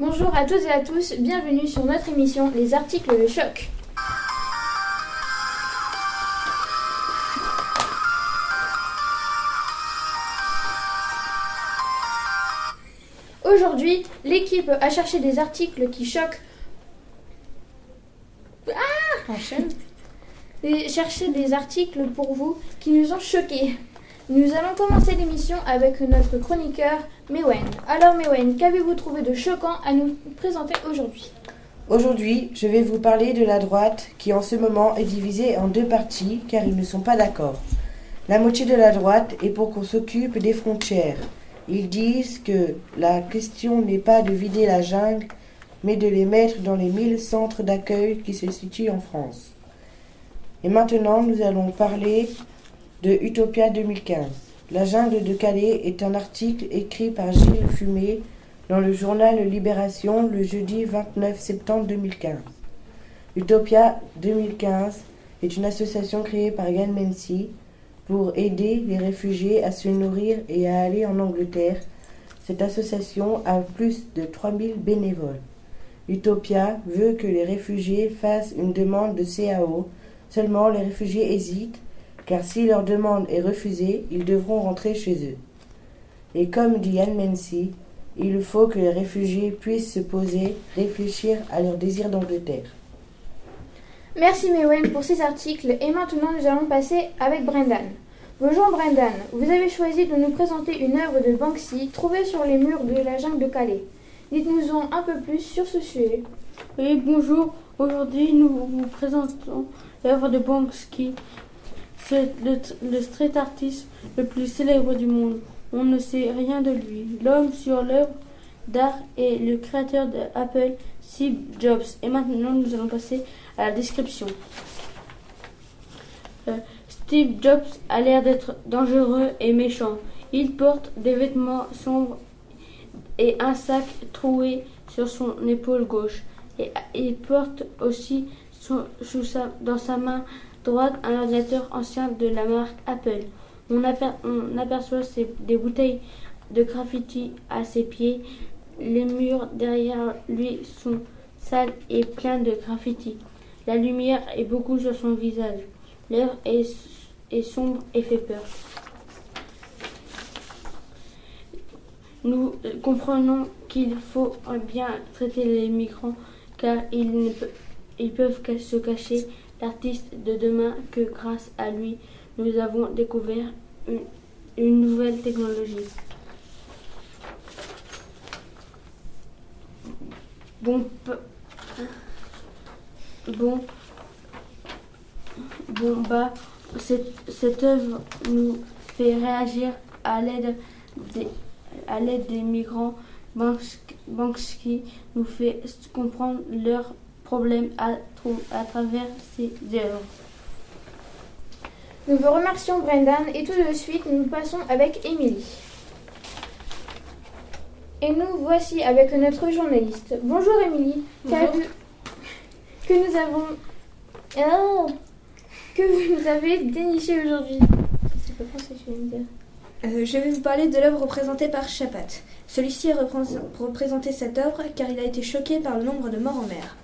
Bonjour à toutes et à tous, bienvenue sur notre émission Les articles de choc. Aujourd'hui, l'équipe a cherché des articles qui choquent. Ah Enchaîne. Et chercher des articles pour vous qui nous ont choqués. Nous allons commencer l'émission avec notre chroniqueur Mewen. Alors Mewen, qu'avez-vous trouvé de choquant à nous présenter aujourd'hui? Aujourd'hui, je vais vous parler de la droite qui en ce moment est divisée en deux parties car ils ne sont pas d'accord. La moitié de la droite est pour qu'on s'occupe des frontières. Ils disent que la question n'est pas de vider la jungle, mais de les mettre dans les mille centres d'accueil qui se situent en France. Et maintenant, nous allons parler de Utopia 2015. La jungle de Calais est un article écrit par Gilles Fumé dans le journal Libération le jeudi 29 septembre 2015. Utopia 2015 est une association créée par Yann Mency pour aider les réfugiés à se nourrir et à aller en Angleterre. Cette association a plus de 3000 bénévoles. Utopia veut que les réfugiés fassent une demande de CAO. Seulement, les réfugiés hésitent, car si leur demande est refusée, ils devront rentrer chez eux. Et comme dit Yann Mency, il faut que les réfugiés puissent se poser, réfléchir à leur désir d'Angleterre. Merci Mewen pour ces articles et maintenant nous allons passer avec Brendan. Bonjour Brendan, vous avez choisi de nous présenter une œuvre de Banksy trouvée sur les murs de la jungle de Calais. Dites-nous en un peu plus sur ce sujet. Oui, bonjour. Aujourd'hui, nous vous présentons l'œuvre de Banksy. C'est le, street artiste le plus célèbre du monde. On ne sait rien de lui. L'homme sur l'œuvre d'art est le créateur de Apple, Steve Jobs. Et maintenant, nous allons passer à la description. Euh, Steve Jobs a l'air d'être dangereux et méchant. Il porte des vêtements sombres et un sac troué sur son épaule gauche. Et il porte aussi son- dans sa main droite un ordinateur ancien de la marque Apple. On, aper- on aperçoit des bouteilles de graffiti à ses pieds. Les murs derrière lui sont sales et pleins de graffiti. La lumière est beaucoup sur son visage. L'air est, sombre et fait peur. Nous euh, comprenons qu'il faut bien traiter les migrants car ils, ne ils peuvent se cacher l'artiste de demain que grâce à lui nous avons découvert une, nouvelle technologie. Bon, bon, bon bah, cette, cette œuvre nous fait réagir à l'aide des, à l'aide des migrants. Banks- Banksy nous fait comprendre leurs problèmes à, travers ses œuvres. Nous vous remercions Brendan et tout de suite nous passons avec Émilie. Et nous voici avec notre journaliste. Bonjour Émilie. Que nous avons... Oh que vous nous avez déniché aujourd'hui. C'est pas français, je viens de dire. Euh, je vais vous parler de l'œuvre représentée par Chapat. Celui-ci a représ- représenté cette œuvre car il a été choqué par le nombre de morts en mer.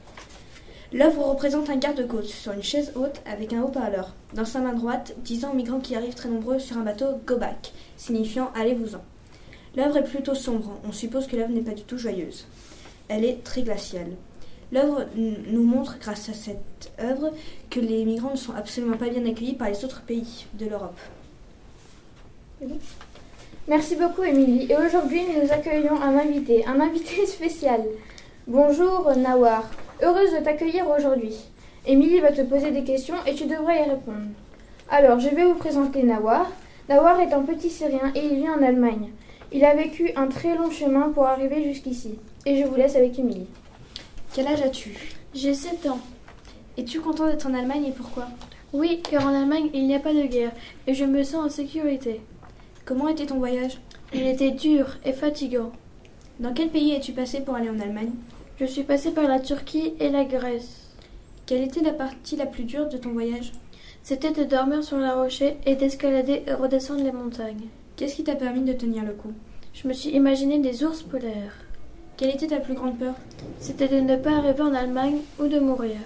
L'œuvre représente un garde-côte sur une chaise haute avec un haut-parleur. Dans sa main droite, disant aux migrants qui arrivent très nombreux sur un bateau Go back, signifiant allez-vous-en. L'œuvre est plutôt sombre, on suppose que l'œuvre n'est pas du tout joyeuse. Elle est très glaciale. L'œuvre nous montre, grâce à cette œuvre, que les migrants ne sont absolument pas bien accueillis par les autres pays de l'Europe. Merci beaucoup Émilie. Et aujourd'hui nous accueillons un invité, un invité spécial. Bonjour Nawar. Heureuse de t'accueillir aujourd'hui. Émilie va te poser des questions et tu devras y répondre. Alors, je vais vous présenter Nawar. Nawar est un petit Syrien et il vit en Allemagne. Il a vécu un très long chemin pour arriver jusqu'ici. Et je vous laisse avec Émilie. Quel âge as-tu? J'ai 7 ans. Es-tu content d'être en Allemagne et pourquoi? Oui, car en Allemagne, il n'y a pas de guerre et je me sens en sécurité. Comment était ton voyage? Il était dur et fatigant. Dans quel pays es-tu passé pour aller en Allemagne? Je suis passée par la Turquie et la Grèce. Quelle était la partie la plus dure de ton voyage? C'était de dormir sur la rocher et d'escalader et redescendre les montagnes. Qu'est-ce qui t'a permis de tenir le coup? Je me suis imaginé des ours polaires. Quelle était ta plus grande peur? C'était de ne pas arriver en Allemagne ou de mourir.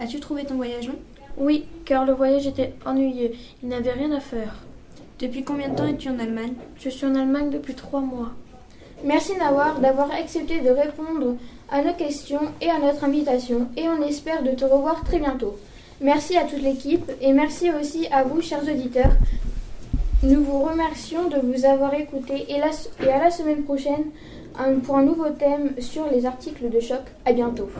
As-tu trouvé ton voyage long? Oui, car le voyage était ennuyeux. Il n'avait rien à faire. Depuis combien de temps es-tu en Allemagne? Je suis en Allemagne depuis trois mois. Merci Nawar d'avoir accepté de répondre à nos questions et à notre invitation et on espère de te revoir très bientôt. Merci à toute l'équipe et merci aussi à vous chers auditeurs. Nous vous remercions de vous avoir écoutés et, à la semaine prochaine pour un nouveau thème sur les articles de choc. À bientôt.